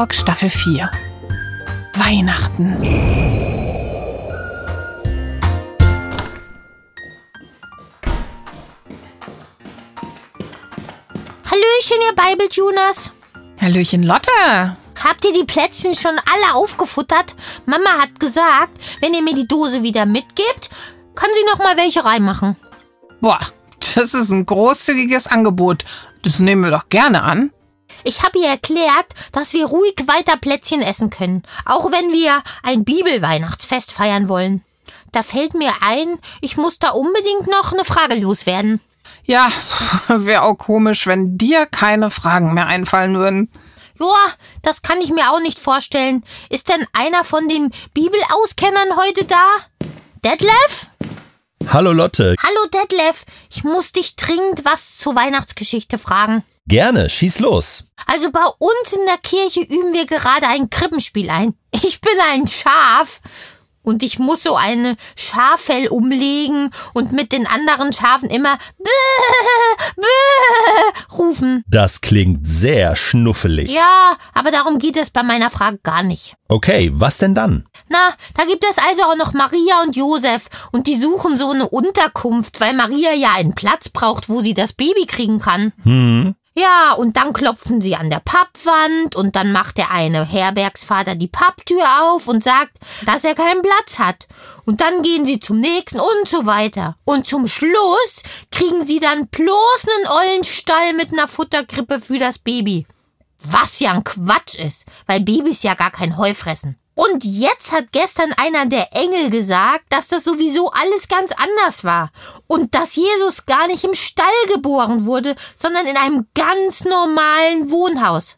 Talk Staffel 4. Weihnachten. Hallöchen, ihr Bibeltuners. Hallöchen Lotte. Habt ihr die Plätzchen schon alle aufgefuttert? Mama hat gesagt, wenn ihr mir die Dose wieder mitgebt, kann sie noch mal welche reinmachen. Boah, das ist ein großzügiges Angebot. Das nehmen wir doch gerne an. Ich habe ihr erklärt, dass wir ruhig weiter Plätzchen essen können, auch wenn wir ein Bibelweihnachtsfest feiern wollen. Da fällt mir ein, ich muss da unbedingt noch eine Frage loswerden. Ja, wäre auch komisch, wenn dir keine Fragen mehr einfallen würden. Joa, das kann ich mir auch nicht vorstellen. Ist denn einer von den Bibelauskennern heute da? Detlef? Hallo Lotte. Hallo Detlef, ich muss dich dringend was zur Weihnachtsgeschichte fragen. Gerne, schieß los. Also bei uns in der Kirche üben wir gerade ein Krippenspiel ein. Ich bin ein Schaf und ich muss so eine Schaffell umlegen und mit den anderen Schafen immer bäh, bäh rufen. Das klingt sehr schnuffelig. Ja, aber darum geht es bei meiner Frage gar nicht. Okay, was denn dann? Na, da gibt es also auch noch Maria und Josef und die suchen so eine Unterkunft, weil Maria ja einen Platz braucht, wo sie das Baby kriegen kann. Hm. Ja, und dann klopfen sie an der Pappwand und dann macht der eine Herbergsvater die Papptür auf und sagt, dass er keinen Platz hat. Und dann gehen sie zum nächsten und so weiter. Und zum Schluss kriegen sie dann bloß einen ollen Stall mit einer Futterkrippe für das Baby. Was ja ein Quatsch ist, weil Babys ja gar kein Heu fressen. Und jetzt hat gestern einer der Engel gesagt, dass das sowieso alles ganz anders war. Und dass Jesus gar nicht im Stall geboren wurde, sondern in einem ganz normalen Wohnhaus.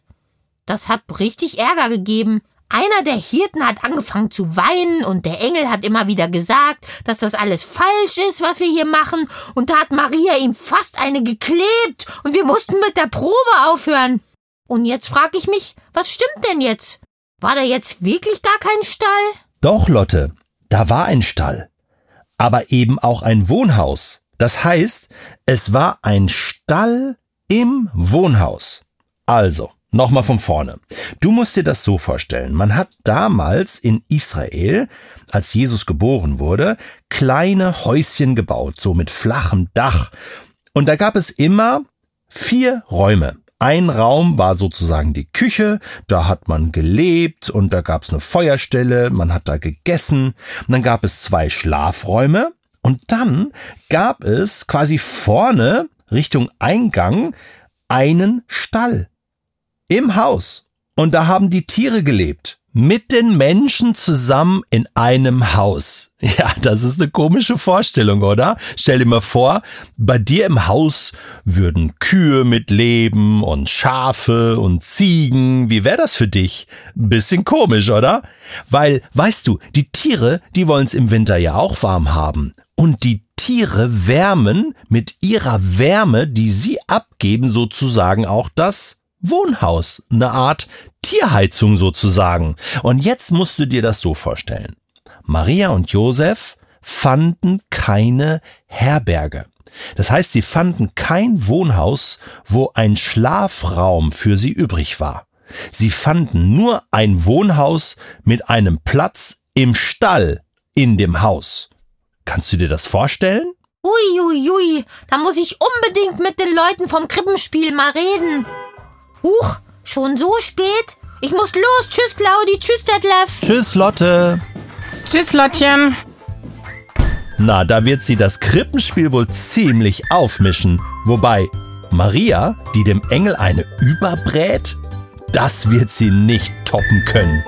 Das hat richtig Ärger gegeben. Einer der Hirten hat angefangen zu weinen und der Engel hat immer wieder gesagt, dass das alles falsch ist, was wir hier machen. Und da hat Maria ihm fast eine geklebt und wir mussten mit der Probe aufhören. Und jetzt frage ich mich, was stimmt denn jetzt? War da jetzt wirklich gar kein Stall? Doch, Lotte, da war ein Stall. Aber eben auch ein Wohnhaus. Das heißt, es war ein Stall im Wohnhaus. Also, nochmal von vorne. Du musst dir das so vorstellen. Man hat damals in Israel, als Jesus geboren wurde, kleine Häuschen gebaut, so mit flachem Dach. Und da gab es immer vier Räume. Ein Raum war sozusagen die Küche, da hat man gelebt und da gab es eine Feuerstelle, man hat da gegessen. Und dann gab es zwei Schlafräume und dann gab es quasi vorne Richtung Eingang einen Stall im Haus. Und da haben die Tiere gelebt mit den Menschen zusammen in einem Haus. Ja, das ist eine komische Vorstellung, oder? Stell dir mal vor, bei dir im Haus würden Kühe mitleben und Schafe und Ziegen. Wie wäre das für dich? Bisschen komisch, oder? Weil, weißt du, die Tiere, die wollen es im Winter ja auch warm haben. Und die Tiere wärmen mit ihrer Wärme, die sie abgeben, sozusagen auch das Wohnhaus. Eine Art Tierheizung sozusagen. Und jetzt musst du dir das so vorstellen. Maria und Josef fanden keine Herberge. Das heißt, sie fanden kein Wohnhaus, wo ein Schlafraum für sie übrig war. Sie fanden nur ein Wohnhaus mit einem Platz im Stall in dem Haus. Kannst du dir das vorstellen? Uiuiui, ui, ui. da muss ich unbedingt mit den Leuten vom Krippenspiel mal reden. Huch, schon so spät? Ich muss los. Tschüss, Claudi. Tschüss, Detlef. Tschüss, Lotte. Tschüss, Lottchen. Na, da wird sie das Krippenspiel wohl ziemlich aufmischen. Wobei, Maria, die dem Engel eine überbrät, das wird sie nicht toppen können.